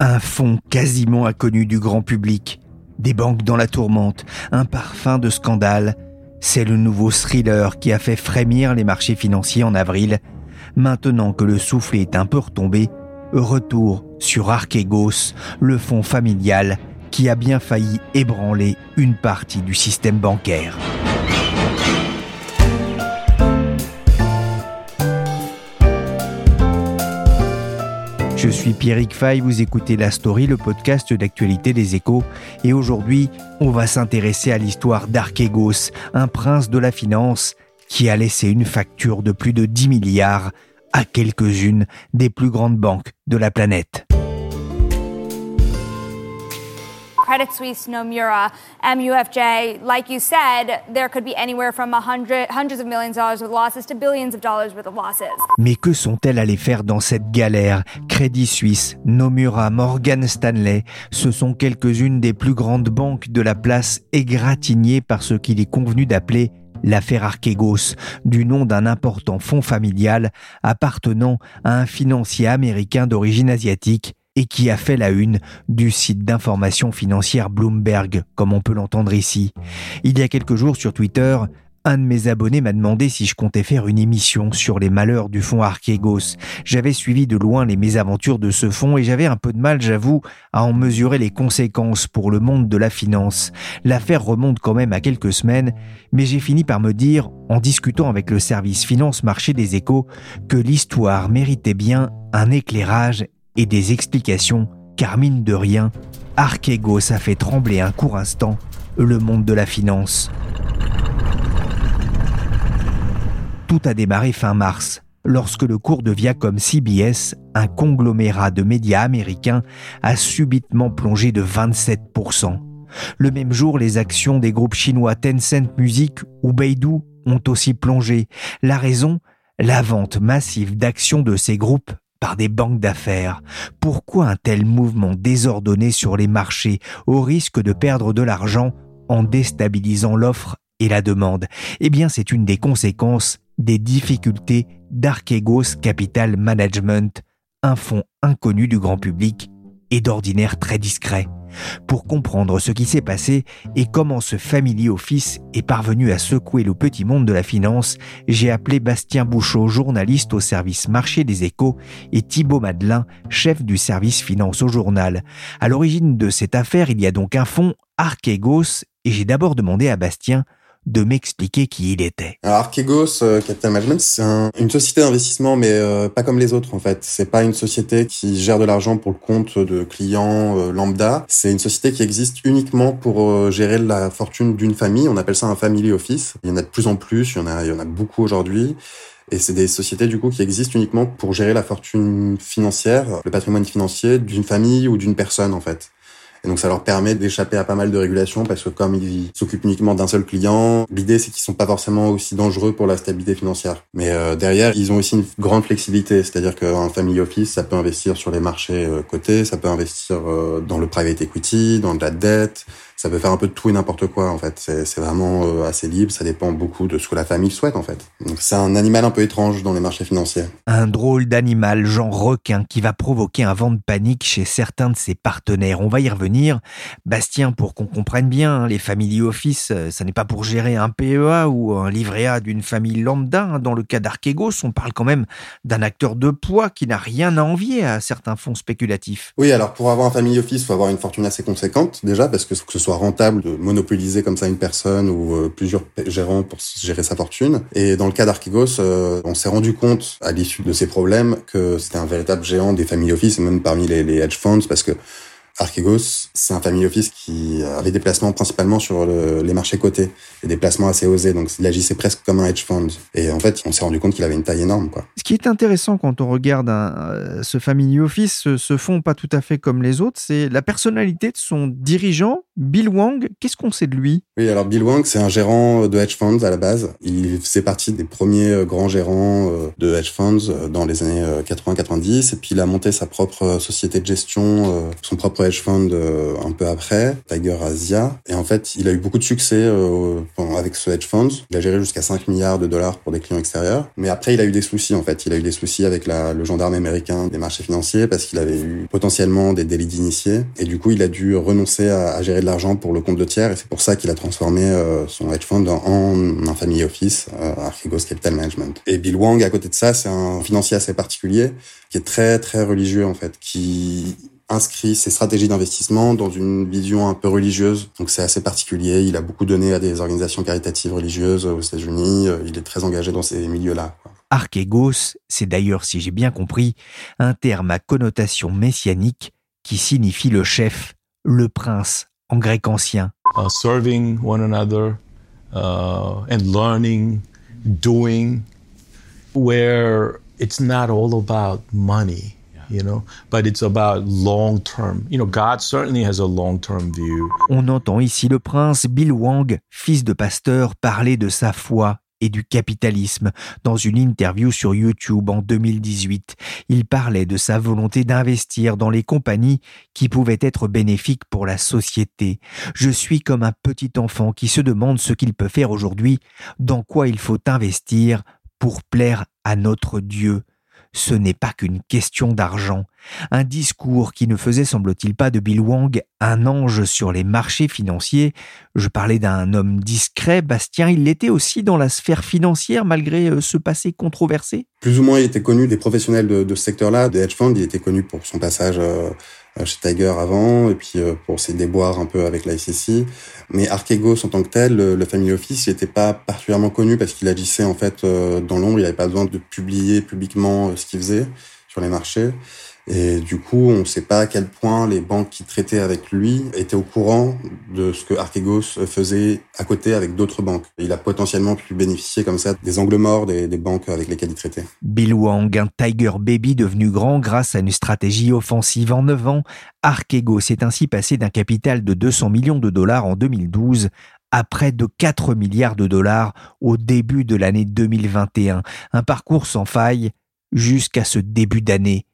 Un fond quasiment inconnu du grand public, des banques dans la tourmente, un parfum de scandale, c'est le nouveau thriller qui a fait frémir les marchés financiers en avril. Maintenant que le soufflet est un peu retombé, retour sur Archegos, le fonds familial qui a bien failli ébranler une partie du système bancaire. Je suis Pierrick Fay, vous écoutez La Story, le podcast d'actualité des échos, et aujourd'hui, on va s'intéresser à l'histoire d'Archegos, un prince de la finance qui a laissé une facture de plus de 10 milliards à quelques-unes des plus grandes banques de la planète. Credit Suisse, Nomura, MUFJ, like you said, there could be anywhere from hundreds of millions of dollars losses to billions of dollars worth of losses. Mais que sont-elles allées faire dans cette galère? Crédit Suisse, Nomura, Morgan Stanley, ce sont quelques-unes des plus grandes banques de la place égratignées par ce qu'il est convenu d'appeler l'affaire Archegos, du nom d'un important fonds familial appartenant à un financier américain d'origine asiatique et qui a fait la une du site d'information financière Bloomberg, comme on peut l'entendre ici. Il y a quelques jours sur Twitter, un de mes abonnés m'a demandé si je comptais faire une émission sur les malheurs du fonds Archegos. J'avais suivi de loin les mésaventures de ce fonds et j'avais un peu de mal, j'avoue, à en mesurer les conséquences pour le monde de la finance. L'affaire remonte quand même à quelques semaines, mais j'ai fini par me dire, en discutant avec le service finance marché des échos, que l'histoire méritait bien un éclairage et des explications, car mine de rien, Archegos a fait trembler un court instant le monde de la finance. Tout a démarré fin mars, lorsque le cours de Viacom CBS, un conglomérat de médias américains, a subitement plongé de 27%. Le même jour, les actions des groupes chinois Tencent Music ou Beidou ont aussi plongé. La raison? La vente massive d'actions de ces groupes par des banques d'affaires. Pourquoi un tel mouvement désordonné sur les marchés au risque de perdre de l'argent en déstabilisant l'offre et la demande? Eh bien, c'est une des conséquences des difficultés d'Archegos Capital Management, un fonds inconnu du grand public et d'ordinaire très discret. Pour comprendre ce qui s'est passé et comment ce family office est parvenu à secouer le petit monde de la finance, j'ai appelé Bastien Bouchot, journaliste au service marché des échos, et Thibaut Madelin, chef du service finance au journal. À l'origine de cette affaire, il y a donc un fonds Archegos, et j'ai d'abord demandé à Bastien de m'expliquer qui il était. Alors Archegos euh, Capital Management, c'est une société d'investissement, mais euh, pas comme les autres en fait. C'est pas une société qui gère de l'argent pour le compte de clients euh, lambda. C'est une société qui existe uniquement pour gérer la fortune d'une famille. On appelle ça un family office. Il y en a de plus en plus. Il y en a, il y en a beaucoup aujourd'hui. Et c'est des sociétés du coup qui existent uniquement pour gérer la fortune financière, le patrimoine financier d'une famille ou d'une personne en fait. Et donc ça leur permet d'échapper à pas mal de régulations parce que comme ils s'occupent uniquement d'un seul client, l'idée c'est qu'ils sont pas forcément aussi dangereux pour la stabilité financière. Mais euh, derrière, ils ont aussi une grande flexibilité, c'est-à-dire qu'un family office, ça peut investir sur les marchés euh, cotés, ça peut investir euh, dans le private equity, dans de la dette, ça peut faire un peu de tout et n'importe quoi en fait. C'est vraiment euh, assez libre, ça dépend beaucoup de ce que la famille souhaite en fait. Donc c'est un animal un peu étrange dans les marchés financiers. Un drôle d'animal, genre requin, qui va provoquer un vent de panique chez certains de ses partenaires. On va y revenir. Bastien, pour qu'on comprenne bien, hein, les family office, euh, ça n'est pas pour gérer un PEA ou un livret A d'une famille lambda. Hein. Dans le cas d'Archegos, on parle quand même d'un acteur de poids qui n'a rien à envier à certains fonds spéculatifs. Oui, alors pour avoir un family office, il faut avoir une fortune assez conséquente déjà, parce que ce soit rentable de monopoliser comme ça une personne ou euh, plusieurs gérants pour gérer sa fortune. Et dans le cas d'Archegos, euh, on s'est rendu compte à l'issue de ces problèmes que c'était un véritable géant des family office et même parmi les, hedge funds parce que Archegos, c'est un family office qui avait des placements principalement sur les marchés cotés, et des placements assez osés, donc il agissait presque comme un hedge fund. Et en fait, on s'est rendu compte qu'il avait une taille énorme. Quoi. Ce qui est intéressant quand on regarde euh, ce family office, ce, fonds pas tout à fait comme les autres, c'est la personnalité de son dirigeant, Bill Wang. Qu'est-ce qu'on sait de lui? Oui, alors Bill Wang, c'est un gérant de hedge funds à la base. Il faisait partie des premiers euh, grands gérants euh, de hedge funds dans les années 80-90, et puis il a monté sa propre société de gestion, son propre hedge fund un peu après, Tiger Asia. Et en fait, il a eu beaucoup de succès avec ce hedge fund. Il a géré jusqu'à 5 milliards de dollars pour des clients extérieurs. Mais après, il a eu des soucis, en fait. Il a eu des soucis avec le gendarme américain des marchés financiers parce qu'il avait eu potentiellement des délits d'initiés. Et du coup, il a dû renoncer à, gérer de l'argent pour le compte de tiers. Et c'est pour ça qu'il a transformé euh, son hedge fund en un family office, euh, Archegos Capital Management. Et Bill Wang, à côté de ça, c'est un financier assez particulier qui est très, très religieux, en fait, qui inscrit ses stratégies d'investissement dans une vision un peu religieuse. Donc c'est assez particulier. Il a beaucoup donné à des organisations caritatives religieuses aux États-Unis. Euh, il est très engagé dans ces milieux-là. Archegos, c'est d'ailleurs, si j'ai bien compris, un terme à connotation messianique qui signifie le chef, le prince en grec ancien. Uh, serving one another uh, and learning, doing, where it's not all about money. On entend ici le prince Bill Wang, fils de pasteur, parler de sa foi et du capitalisme dans une interview sur YouTube en 2018. Il parlait de sa volonté d'investir dans les compagnies qui pouvaient être bénéfiques pour la société. Je suis comme un petit enfant qui se demande ce qu'il peut faire aujourd'hui, dans quoi il faut investir pour plaire à notre Dieu ce n'est pas qu'une question d'argent. Un discours qui ne faisait, semble-t-il pas, de Bill Wang un ange sur les marchés financiers. Je parlais d'un homme discret, Bastien, il l'était aussi dans la sphère financière malgré euh, ce passé controversé Plus ou moins, il était connu des professionnels de, ce secteur-là, des hedge funds, il était connu pour son passage euh, chez Tiger avant, et puis euh, pour ses déboires un peu avec la SEC. Mais Archegos en tant que tel, le, family office, n'était pas particulièrement connu parce qu'il agissait en fait euh, dans l'ombre. Il n'avait pas besoin de publier publiquement ce qu'il faisait sur les marchés. Et du coup, on ne sait pas à quel point les banques qui traitaient avec lui étaient au courant de ce que Archegos faisait à côté avec d'autres banques. il a potentiellement pu bénéficier comme ça des angles morts des, banques avec lesquelles il traitait. Bill Wang, un Tiger Baby devenu grand grâce à une stratégie offensive en 9 ans, Archegos est ainsi passé d'un capital de 200 millions de dollars en 2012 à près de 4 milliards de dollars au début de l'année 2021. Un parcours sans faille jusqu'à ce début d'année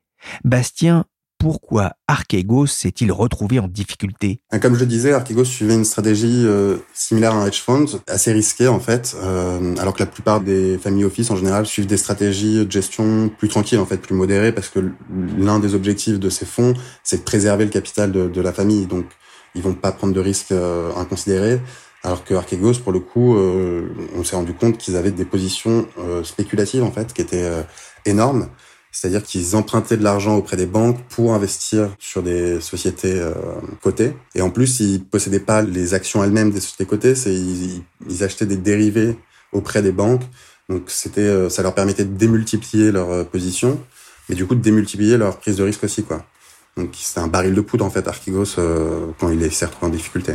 Bastien, pourquoi Archegos s'est-il retrouvé en difficulté? Ah, Comme je le disais, Archegos suivait une stratégie euh, similaire à un hedge fund, assez risquée en fait, euh, alors que la plupart des familles office en général suivent des stratégies de gestion plus tranquilles en fait, plus modérées, parce que l'un des objectifs de ces fonds, c'est de préserver le capital de, la famille, donc ils vont pas prendre de risques euh, inconsidérés. Alors que Archegos, pour le coup, on s'est rendu compte qu'ils avaient des positions spéculatives en fait, qui étaient énormes. C'est-à-dire qu'ils empruntaient de l'argent auprès des banques pour investir sur des sociétés euh, cotées. Et en plus, ils possédaient pas les actions elles-mêmes des sociétés cotées, c'est ils, ils, achetaient des dérivés auprès des banques. Donc c'était, euh, ça leur permettait de démultiplier leur euh, position, mais du coup de démultiplier leur prise de risque aussi, quoi. Donc c'était un baril de poudre en fait, Archigos, euh, quand il s'est retrouvé en difficulté.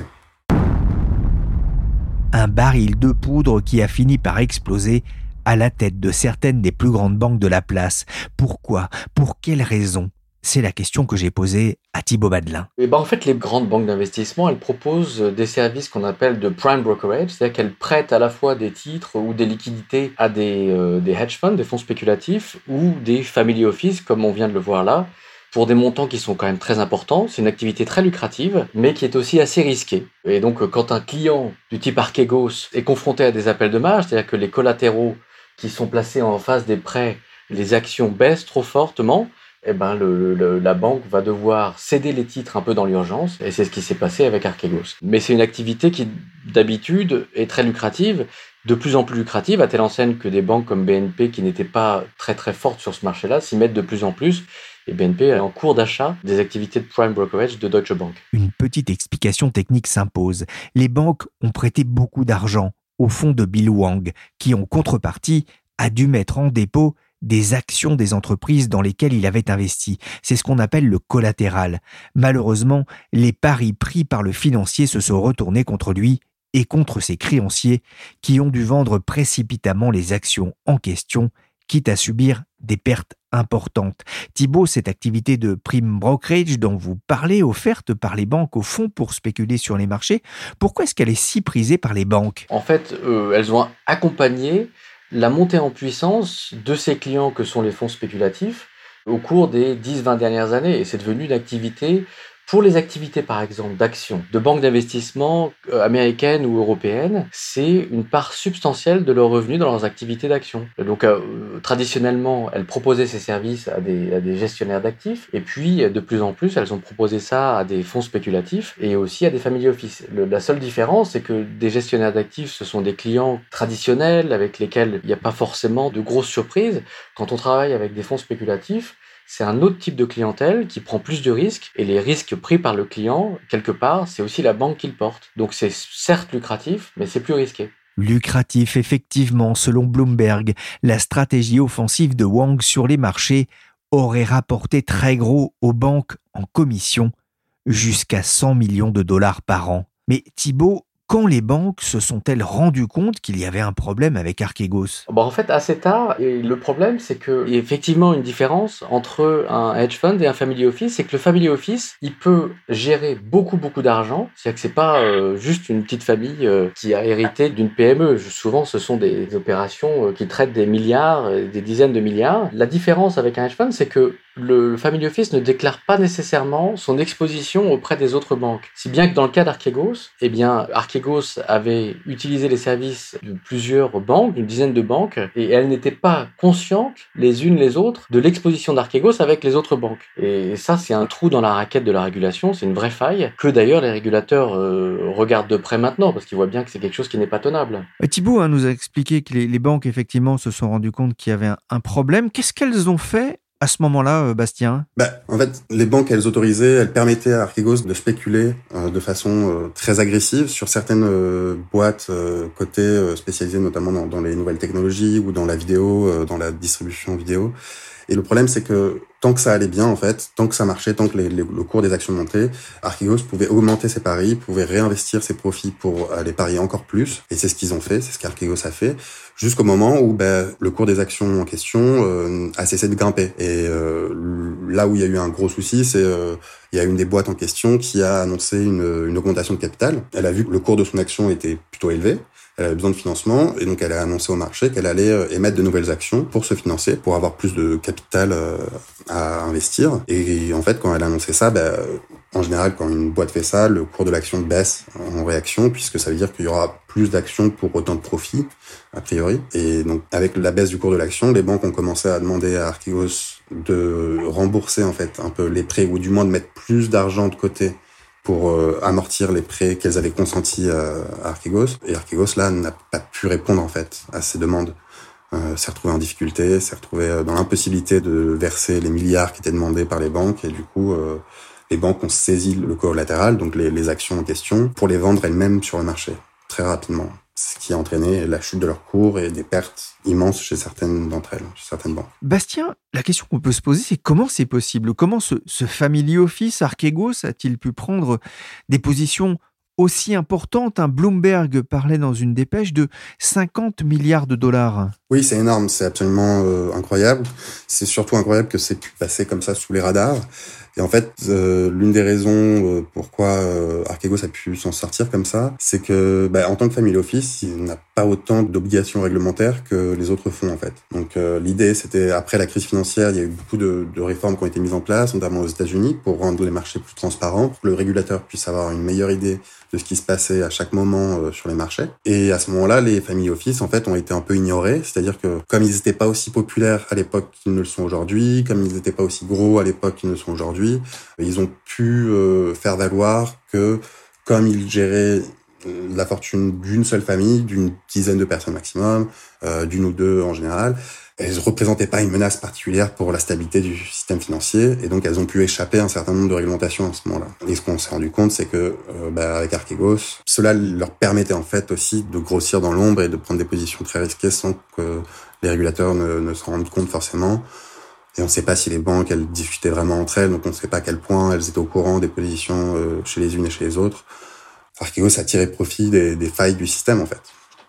Un baril de poudre qui a fini par exploser à la tête de certaines des plus grandes banques de la place. Pourquoi? Pour quelles raisons c'est la question que j'ai posée à Thibaut Badelin. Eh ben en fait, les grandes banques d'investissement, elles proposent des services qu'on appelle de prime brokerage, c'est-à-dire qu'elles prêtent à la fois des titres ou des liquidités à des, euh, des hedge funds, des fonds spéculatifs ou des family office, comme on vient de le voir là, pour des montants qui sont quand même très importants. C'est une activité très lucrative, mais qui est aussi assez risquée. Et donc, quand un client du type Archegos est confronté à des appels de marge, c'est-à-dire que les collatéraux qui sont placés en face des prêts, les actions baissent trop fortement, eh ben le, la banque va devoir céder les titres un peu dans l'urgence, et c'est ce qui s'est passé avec Archegos. Mais c'est une activité qui, d'habitude, est très lucrative, de plus en plus lucrative, à telle enseigne que des banques comme BNP, qui n'étaient pas très très fortes sur ce marché-là, s'y mettent de plus en plus, et BNP est en cours d'achat des activités de prime brokerage de Deutsche Bank. Une petite explication technique s'impose. Les banques ont prêté beaucoup d'argent au fonds de Bill Wang, qui en contrepartie a dû mettre en dépôt des actions des entreprises dans lesquelles il avait investi. C'est ce qu'on appelle le collatéral. Malheureusement, les paris pris par le financier se sont retournés contre lui et contre ses créanciers qui ont dû vendre précipitamment les actions en question, quitte à subir des pertes importantes. Thibault, cette activité de prime brokerage dont vous parlez, offerte par les banques au fond pour spéculer sur les marchés, pourquoi est-ce qu'elle est si prisée par les banques? En fait, euh, elles ont accompagné la montée en puissance de ces clients que sont les fonds spéculatifs au cours des 10-20 dernières années. Et c'est devenu une activité pour les activités, par exemple, d'actions, de banques d'investissement euh, américaines ou européennes, c'est une part substantielle de leurs revenus dans leurs activités d'action. Donc, euh, traditionnellement, elles proposaient ces services à des, à des gestionnaires d'actifs, et puis, de plus en plus, elles ont proposé ça à des fonds spéculatifs et aussi à des family office. la seule différence, c'est que des gestionnaires d'actifs, ce sont des clients traditionnels avec lesquels il n'y a pas forcément de grosses surprises. Quand on travaille avec des fonds spéculatifs, c'est un autre type de clientèle qui prend plus de risques et les risques pris par le client, quelque part, c'est aussi la banque qui le porte. Donc c'est certes lucratif, mais c'est plus risqué. Lucratif, effectivement, selon Bloomberg, la stratégie offensive de Wang sur les marchés aurait rapporté très gros aux banques en commission, jusqu'à 100 millions de dollars par an. Mais Thibault, quand les banques se sont-elles rendues compte qu'il y avait un problème avec Archegos? Bon, En fait, assez tard. Et le problème, c'est qu'il y a effectivement une différence entre un hedge fund et un family office. C'est que le family office, il peut gérer beaucoup, beaucoup d'argent. C'est-à-dire que c'est pas euh, juste une petite famille euh, qui a hérité d'une PME. Souvent, ce sont des opérations euh, qui traitent des milliards, des dizaines de milliards. La différence avec un hedge fund, c'est que le family office ne déclare pas nécessairement son exposition auprès des autres banques. Si bien que dans le cas d'Archegos, eh bien, Archegos avait utilisé les services de plusieurs banques, d'une dizaine de banques, et elles n'étaient pas conscientes, les unes les autres, de l'exposition d'Archegos avec les autres banques. Et ça, c'est un trou dans la raquette de la régulation, c'est une vraie faille, que d'ailleurs les régulateurs euh, regardent de près maintenant, parce qu'ils voient bien que c'est quelque chose qui n'est pas tenable. Euh, Thibault hein, nous a expliqué que les, banques, effectivement, se sont rendues compte qu'il y avait un problème. Qu'est-ce qu'elles ont fait à ce moment-là, euh, Bastien bah, En fait, les banques, elles autorisaient, elles permettaient à Archegos de spéculer euh, de façon euh, très agressive sur certaines boîtes cotées spécialisées notamment dans, dans, les nouvelles technologies ou dans la vidéo, dans la distribution vidéo. Et le problème, c'est que tant que ça allait bien, en fait, tant que ça marchait, tant que le cours des actions montait, Archegos pouvait augmenter ses paris, pouvait réinvestir ses profits pour aller parier encore plus. Et c'est ce qu'ils ont fait, c'est ce qu'Archegos a fait, jusqu'au moment où ben, le cours des actions en question euh, a cessé de grimper. Et euh, là où il y a eu un gros souci, c'est euh, il y a une des boîtes en question qui a annoncé une, une augmentation de capital. Elle a vu que le cours de son action était plutôt élevé elle avait besoin de financement et donc elle a annoncé au marché qu'elle allait euh, émettre de nouvelles actions pour se financer, pour avoir plus de capital euh, à investir. Et en fait, quand elle a annoncé ça, ben, en général, quand une boîte fait ça, le cours de l'action baisse en réaction puisque ça veut dire qu'il y aura plus d'actions pour autant de profits, a priori. Et donc, avec la baisse du cours de l'action, les banques ont commencé à demander à Archegos de rembourser, en fait, un peu les prêts ou du moins de mettre plus d'argent de côté pour euh, amortir les prêts qu'elles avaient consentis à, Archegos. Et Archegos, là, n'a pas pu répondre, en fait, à ces demandes. Euh, s'est retrouvé en difficulté, s'est retrouvé euh, dans l'impossibilité de verser les milliards qui étaient demandés par les banques. Et du coup, euh, les banques ont saisi le collatéral, donc les actions en question, pour les vendre elles-mêmes sur le marché, très rapidement ce qui a entraîné la chute de leur cours et des pertes immenses chez certaines d'entre elles, chez certaines banques. Bastien, la question qu'on peut se poser, c'est comment c'est possible? Comment ce, ce family office Archegos a-t-il pu prendre des positions aussi importantes? Un Bloomberg parlait dans une dépêche de 50 milliards de dollars. Oui, c'est énorme, c'est absolument euh, incroyable. C'est surtout incroyable que c'est pu passer comme ça sous les radars. Et en fait, euh, l'une des raisons euh, pourquoi euh, Archegos a pu s'en sortir comme ça, c'est que bah, en tant que family office, il n'a pas autant d'obligations réglementaires que les autres fonds en fait. Donc euh, l'idée, c'était après la crise financière, il y a eu beaucoup de, de, réformes qui ont été mises en place, notamment aux États-Unis, pour rendre les marchés plus transparents, pour que le régulateur puisse avoir une meilleure idée de ce qui se passait à chaque moment sur les marchés. Et à ce moment-là, les family office en fait ont été un peu ignorés, c'est-à-dire que comme ils n'étaient pas aussi populaires à l'époque qu'ils ne le sont aujourd'hui, comme ils n'étaient pas aussi gros à l'époque qu'ils ne le sont aujourd'hui, ils ont pu euh, faire valoir que comme ils géraient la fortune d'une seule famille, d'une dizaine de personnes maximum, euh, d'une ou deux en général. Elles ne représentaient pas une menace particulière pour la stabilité du système financier et donc elles ont pu échapper à un certain nombre de réglementations à ce moment-là. Et ce qu'on s'est rendu compte, c'est que euh, bah, avec Archegos, cela leur permettait en fait aussi de grossir dans l'ombre et de prendre des positions très risquées sans que les régulateurs ne, ne s'en rendent compte forcément. Et on ne sait pas si les banques, elles discutaient vraiment entre elles, donc on ne sait pas à quel point elles étaient au courant des positions euh, chez les unes et chez les autres. Archegos a tiré profit des, failles du système, en fait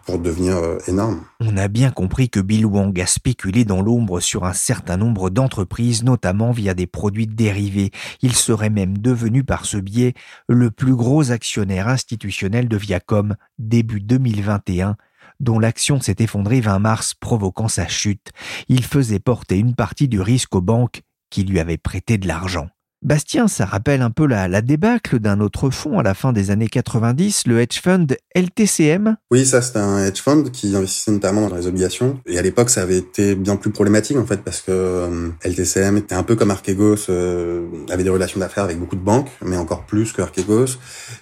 pour devenir euh, énorme. On a bien compris que Bill Wang a spéculé dans l'ombre sur un certain nombre d'entreprises, notamment via des produits dérivés. Il serait même devenu par ce biais le plus gros actionnaire institutionnel de Viacom début 2021 dont l'action s'est effondrée 20 mars provoquant sa chute. Il faisait porter une partie du risque aux banques qui lui avaient prêté de l'argent. Bastien, ça rappelle un peu la, la débâcle d'un autre fonds à la fin des années 90, le hedge fund LTCM. Oui, ça c'est un hedge fund qui investissait notamment dans les obligations. Et à l'époque, ça avait été bien plus problématique en fait parce que euh, LTCM était un peu comme Archegos, euh, avait des relations d'affaires avec beaucoup de banques, mais encore plus que Archegos.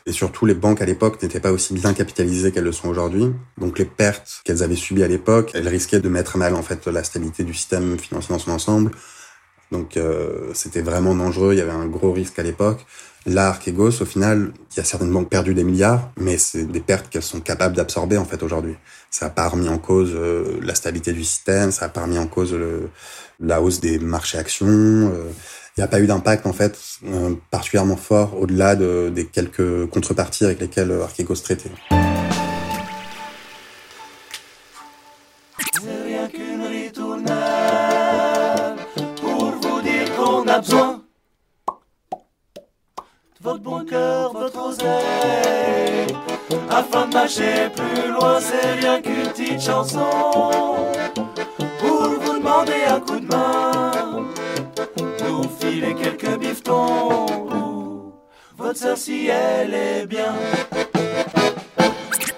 Et surtout, les banques à l'époque n'étaient pas aussi bien capitalisées qu'elles le sont aujourd'hui. Donc les pertes qu'elles avaient subies à l'époque, elles risquaient de mettre à mal en fait la stabilité du système financier dans son ensemble. Donc euh, c'était vraiment dangereux, il y avait un gros risque à l'époque. Là, Archegos, au final, il y a certaines banques perdues des milliards, mais c'est des pertes qu'elles sont capables d'absorber en fait aujourd'hui. Ça n'a pas remis en cause euh, la stabilité du système, ça n'a pas remis en cause le, la hausse des marchés actions. Euh, il n'y a pas eu d'impact en fait euh, particulièrement fort au-delà de, des quelques contreparties avec lesquelles Archegos traitait. Votre bon cœur, votre oseille. Afin de marcher plus loin, c'est rien qu'une petite chanson. Pour vous demander un coup de main, nous filer quelques bifetons. Votre sœur, si elle est bien.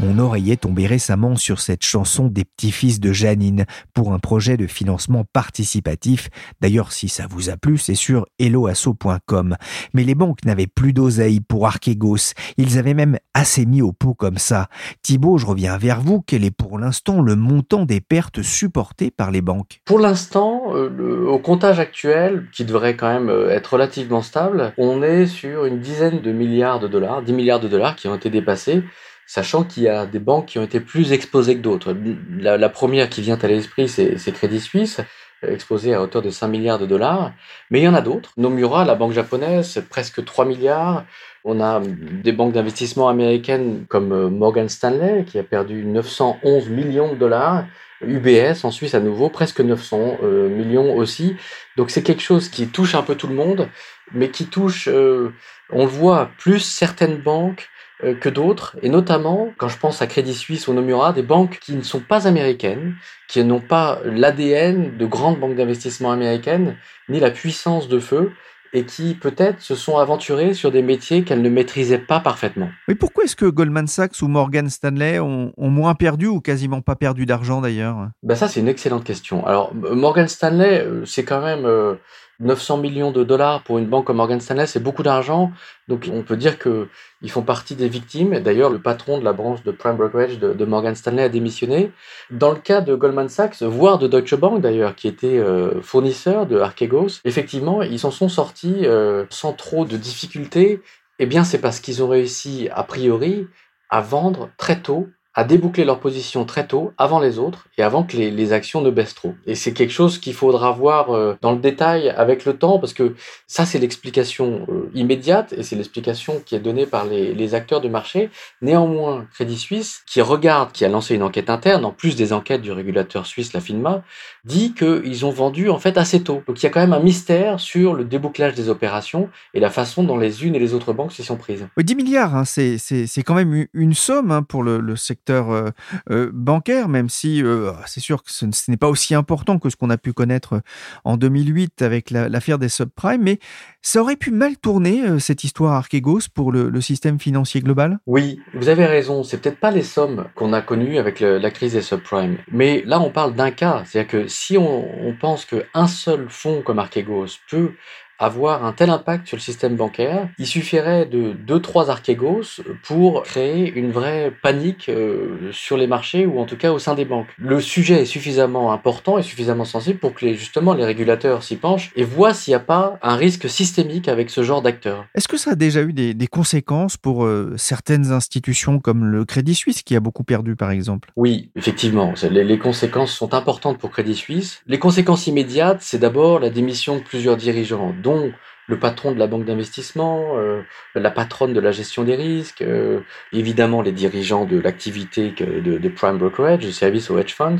Mon oreille est tombé récemment sur cette chanson des petits-fils de Janine pour un projet de financement participatif. D'ailleurs, si ça vous a plu, c'est sur helloasso.com. Mais les banques n'avaient plus d'oseille pour Archegos. Ils avaient même assez mis au pot comme ça. Thibault, je reviens vers vous. Quel est pour l'instant le montant des pertes supportées par les banques? Pour l'instant, euh, au comptage actuel, qui devrait quand même euh, être relativement stable, on est sur une dizaine de milliards de dollars, 10 milliards de dollars qui ont été dépassés sachant qu'il y a des banques qui ont été plus exposées que d'autres. La, première qui vient à l'esprit, c'est Crédit Suisse, euh, exposée à hauteur de 5 milliards de dollars, mais il y en a d'autres. Nomura, la banque japonaise, presque 3 milliards. On a des banques d'investissement américaines comme euh, Morgan Stanley, qui a perdu 911 millions de dollars. UBS en Suisse à nouveau, presque 900 euh, millions aussi. Donc c'est quelque chose qui touche un peu tout le monde, mais qui touche, on le voit, plus certaines banques euh, que d'autres, et notamment quand je pense à Crédit Suisse ou Nomura, des banques qui ne sont pas américaines, qui n'ont pas l'ADN de grandes banques d'investissement américaines, ni la puissance de feu, et qui peut-être se sont aventurées sur des métiers qu'elles ne maîtrisaient pas parfaitement. Mais pourquoi est-ce que Goldman Sachs ou Morgan Stanley ont, moins perdu ou quasiment pas perdu d'argent d'ailleurs? Ben Ça, c'est une excellente question. Alors, Morgan Stanley, euh, c'est quand même... Euh, 900 millions de dollars pour une banque comme Morgan Stanley, c'est beaucoup d'argent. Donc on peut dire qu'ils font partie des victimes. D'ailleurs, le patron de la branche de Prime Brokerage de, Morgan Stanley a démissionné. Dans le cas de Goldman Sachs, voire de Deutsche Bank d'ailleurs, qui était euh, fournisseur de Archegos, effectivement, ils s'en sont sortis euh, sans trop de difficultés. Eh bien, c'est parce qu'ils ont réussi, a priori, à vendre très tôt à déboucler leur position très tôt, avant les autres, et avant que les, actions ne baissent trop. Et c'est quelque chose qu'il faudra voir euh, dans le détail avec le temps, parce que ça, c'est l'explication euh, immédiate, et c'est l'explication qui est donnée par les, acteurs du marché. Néanmoins, Crédit Suisse, qui regarde, qui a lancé une enquête interne, en plus des enquêtes du régulateur suisse, la FINMA, dit qu'ils ont vendu en fait assez tôt. Donc il y a quand même un mystère sur le débouclage des opérations et la façon dont les unes et les autres banques s'y sont prises. 10 milliards, hein, c'est quand même une somme hein, pour le, le secteur euh, euh, bancaire, même si euh, c'est sûr que ce, n'est pas aussi important que ce qu'on a pu connaître en 2008 avec l'affaire des subprimes, mais ça aurait pu mal tourner cette histoire Archegos pour le, système financier global? Oui, vous avez raison, c'est peut-être pas les sommes qu'on a connues avec la crise des subprimes, mais là on parle d'un cas, c'est-à-dire que si on, on pense qu'un seul fonds comme Archegos peut avoir un tel impact sur le système bancaire, il suffirait de deux trois archégos pour créer une vraie panique euh, sur les marchés ou en tout cas au sein des banques. Le sujet est suffisamment important et suffisamment sensible pour que les, justement les régulateurs s'y penchent et voient s'il n'y a pas un risque systémique avec ce genre d'acteurs. Est-ce que ça a déjà eu des, des conséquences pour euh, certaines institutions comme le Crédit Suisse qui a beaucoup perdu par exemple? Oui, effectivement, les, les conséquences sont importantes pour Crédit Suisse. Les conséquences immédiates, c'est d'abord la démission de plusieurs dirigeants le patron de la banque d'investissement, euh, la patronne de la gestion des risques, euh, évidemment les dirigeants de l'activité de, de, prime brokerage, du service aux hedge funds.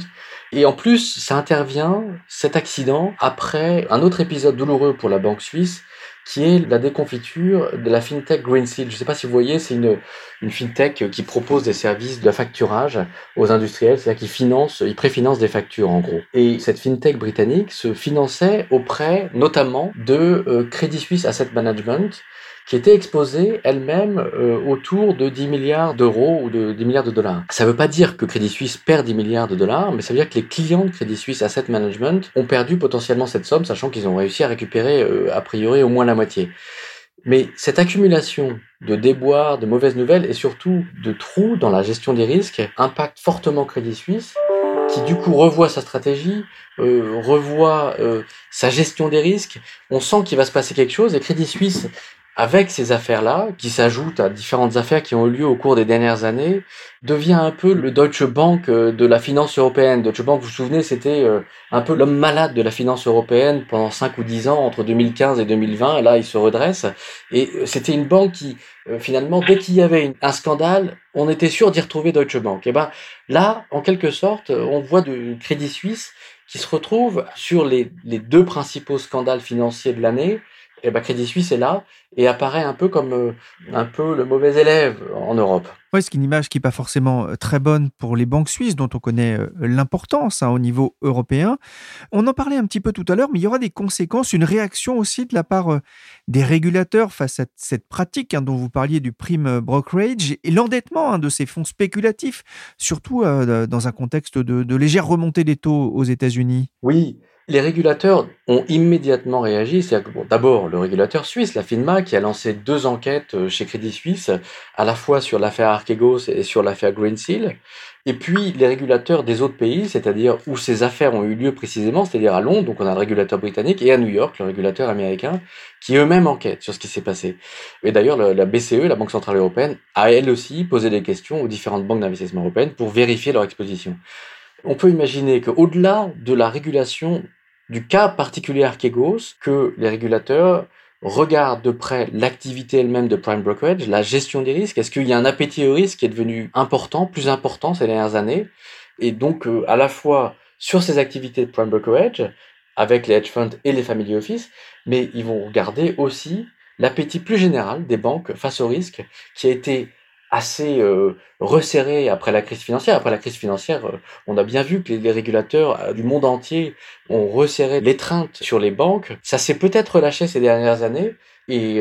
Et en plus, ça intervient, cet accident, après un autre épisode douloureux pour la banque suisse, qui est la déconfiture de la fintech Greensill. Je ne sais pas si vous voyez, c'est une, une fintech qui propose des services de facturage aux industriels, c'est-à-dire qu'ils financent, ils préfinancent des factures en gros. Et cette fintech britannique se finançait auprès notamment de euh, Credit Suisse Asset Management, qui était exposée elle-même euh, autour de 10 milliards d'euros ou de 10 milliards de dollars. Ça ne veut pas dire que Crédit Suisse perd 10 milliards de dollars, mais ça veut dire que les clients de Crédit Suisse Asset Management ont perdu potentiellement cette somme, sachant qu'ils ont réussi à récupérer euh, a priori au moins la moitié. Mais cette accumulation de déboires, de mauvaises nouvelles et surtout de trous dans la gestion des risques impacte fortement Crédit Suisse qui du coup revoit sa stratégie, euh, revoit euh, sa gestion des risques. On sent qu'il va se passer quelque chose et Crédit Suisse avec ces affaires-là, qui s'ajoutent à différentes affaires qui ont eu lieu au cours des dernières années, devient un peu le Deutsche Bank euh, de la finance européenne. Deutsche Bank, vous vous souvenez, c'était euh, un peu l'homme malade de la finance européenne pendant 5 ou 10 ans, entre 2015 et 2020, et là, il se redresse. Et euh, c'était une banque qui, finalement, dès qu'il y avait un scandale, on était sûr d'y retrouver Deutsche Bank. Et ben là, en quelque sorte, on voit de Crédit Suisse qui se retrouve sur les deux principaux scandales financiers de l'année, et ben Crédit Suisse est là et apparaît un peu comme euh, un peu le mauvais élève en Europe. Oui, c'est une image qui n'est pas forcément euh, très bonne pour les banques suisses, dont on connaît euh, l'importance hein, au niveau européen. On en parlait un petit peu tout à l'heure, mais il y aura des conséquences, une réaction aussi de la part des régulateurs face à cette pratique hein, dont vous parliez du prime brokerage et l'endettement hein, de ces fonds spéculatifs, surtout dans un contexte de, de légère remontée des taux aux États-Unis. Oui, les régulateurs ont immédiatement réagi. C'est d'abord le régulateur suisse, la FINMA, qui a lancé deux enquêtes euh, chez Crédit Suisse, à la fois sur l'affaire Archegos et sur l'affaire Greensill. Et puis les régulateurs des autres pays, c'est-à-dire où ces affaires ont eu lieu précisément, c'est-à-dire à Londres, donc on a le régulateur britannique, et à New York, le régulateur américain, qui eux-mêmes enquêtent sur ce qui s'est passé. Et d'ailleurs, la BCE, la Banque Centrale Européenne, a elle aussi posé des questions aux différentes banques d'investissement européennes pour vérifier leur exposition. On peut imaginer qu'au-delà de la régulation du cas particulier Archegos que les régulateurs regardent de près l'activité elle-même de prime brokerage, la gestion des risques. Est-ce qu'il y a un appétit au risque qui est devenu important, plus important ces dernières années? Et donc, euh, à la fois sur ces activités de prime brokerage, avec les hedge funds et les family office, mais ils vont regarder aussi l'appétit plus général des banques face au risque qui a été assez euh, resserré après la crise financière. Après la crise financière, euh, on a bien vu que les, régulateurs euh, du monde entier ont resserré l'étreinte sur les banques. Ça s'est peut-être relâché ces dernières années et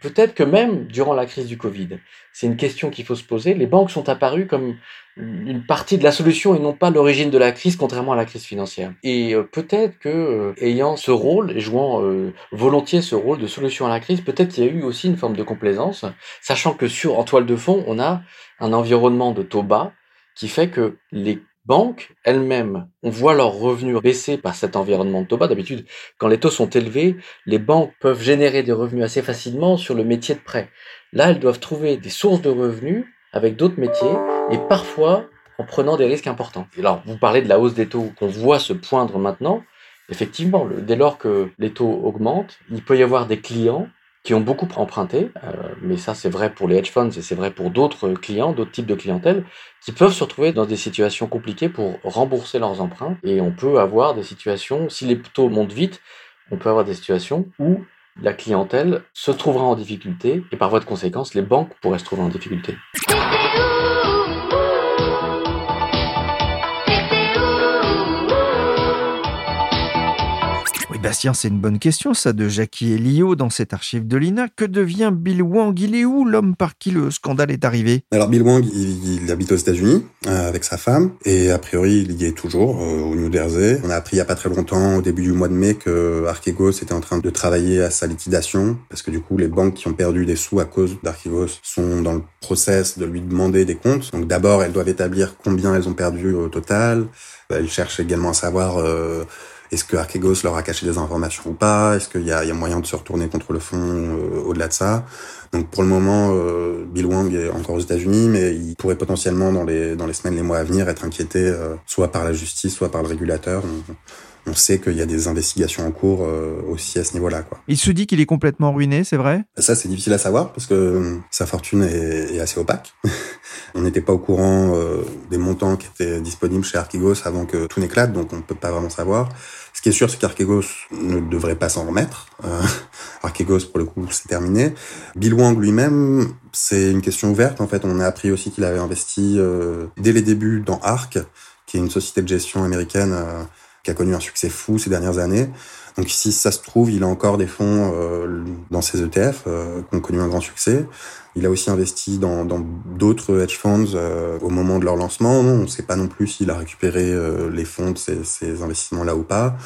peut-être que même durant la crise du Covid. C'est une question qu'il faut se poser. Les banques sont apparues comme une partie de la solution et non pas l'origine de la crise, contrairement à la crise financière. Et euh, peut-être que euh, ayant ce rôle et jouant euh, volontiers ce rôle de solution à la crise, peut-être qu'il y a eu aussi une forme de complaisance, sachant que sur en toile de fond, on a un environnement de taux bas qui fait que les banques elles-mêmes, on voit leurs revenus baisser par cet environnement de taux bas. D'habitude, quand les taux sont élevés, les banques peuvent générer des revenus assez facilement sur le métier de prêt. Là, elles doivent trouver des sources de revenus avec d'autres métiers et parfois en prenant des risques importants. Alors, vous parlez de la hausse des taux qu'on voit se poindre maintenant. Effectivement, dès lors que les taux augmentent, il peut y avoir des clients qui ont beaucoup emprunté, euh, mais ça c'est vrai pour les hedge funds et c'est vrai pour d'autres clients, d'autres types de clientèle, qui peuvent se retrouver dans des situations compliquées pour rembourser leurs emprunts. Et on peut avoir des situations, si les taux montent vite, on peut avoir des situations où la clientèle se trouvera en difficulté et par voie de conséquence, les banques pourraient se trouver en difficulté. Bastien, c'est une bonne question, ça, de Jackie et Lio dans cette archive de l'INA. Que devient Bill Wang? Il est où l'homme par qui le scandale est arrivé? Alors Bill Wang, il, habite aux États-Unis euh, avec sa femme et a priori il y est toujours euh, au New Jersey. On a appris il y a pas très longtemps, au début du mois de mai, que Archegos était en train de travailler à sa liquidation parce que du coup les banques qui ont perdu des sous à cause d'Archegos sont dans le process de lui demander des comptes. Donc d'abord elles doivent établir combien elles ont perdu au total. Elles cherchent également à savoir euh, est-ce que Archegos leur a caché des informations ou pas? Est-ce qu'il y, y a, moyen de se retourner contre le fond euh, au-delà de ça? Donc pour le moment, euh, Bill Wang est encore aux États-Unis, mais il pourrait potentiellement dans les dans les semaines, les mois à venir, être inquiété euh, soit par la justice, soit par le régulateur. On, sait qu'il y a des investigations en cours aussi à ce niveau-là. Quoi. Il se dit qu'il est complètement ruiné, c'est vrai? Ça, c'est difficile à savoir parce que sa fortune est, est assez opaque. on n'était pas au courant des montants qui étaient disponibles chez Archegos avant que tout n'éclate, donc on ne peut pas vraiment savoir. Ce qui est sûr, c'est qu'Archegos ne devrait pas s'en remettre. Euh, Archegos, pour le coup, c'est terminé. Bill Wang lui-même, c'est une question ouverte. En fait, on a appris aussi qu'il avait investi euh, dès les débuts dans Arc, qui est une société de gestion américaine euh, qui a connu un succès fou ces dernières années. Donc si ça se trouve, il a encore des fonds euh, dans ses ETF euh, qui ont connu un grand succès. Il a aussi investi dans d'autres hedge funds euh, au moment de leur lancement. On ne sait pas non plus s'il a récupéré les fonds de ces, ces investissements-là ou pas.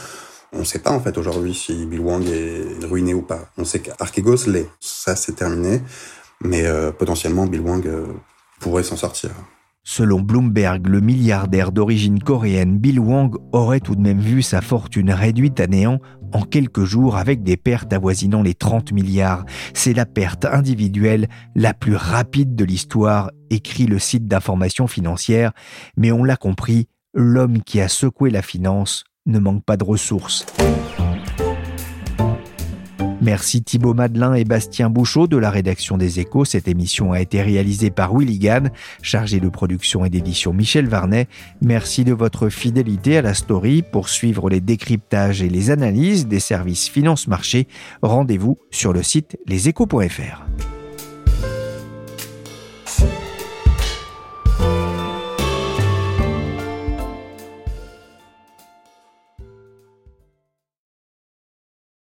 On ne sait pas en fait aujourd'hui si Bill Wang est ruiné ou pas. On sait qu'Archegos l'est. Ça, c'est terminé. Mais potentiellement, Bill Wang pourrait s'en sortir. Selon Bloomberg, le milliardaire d'origine coréenne Bill Wang aurait tout de même vu sa fortune réduite à néant en quelques jours avec des pertes avoisinant les 30 milliards. C'est la perte individuelle la plus rapide de l'histoire, écrit le site d'information financière, mais on l'a compris, l'homme qui a secoué la finance ne manque pas de ressources. Merci Thibaut Madelin et Bastien Bouchot de la rédaction des Échos. Cette émission a été réalisée par Willy Gann, chargé de production et d'édition Michel Varnet. Merci de votre fidélité à la story. Pour suivre les décryptages et les analyses des services finance-marché, rendez-vous sur le site leséchos.fr.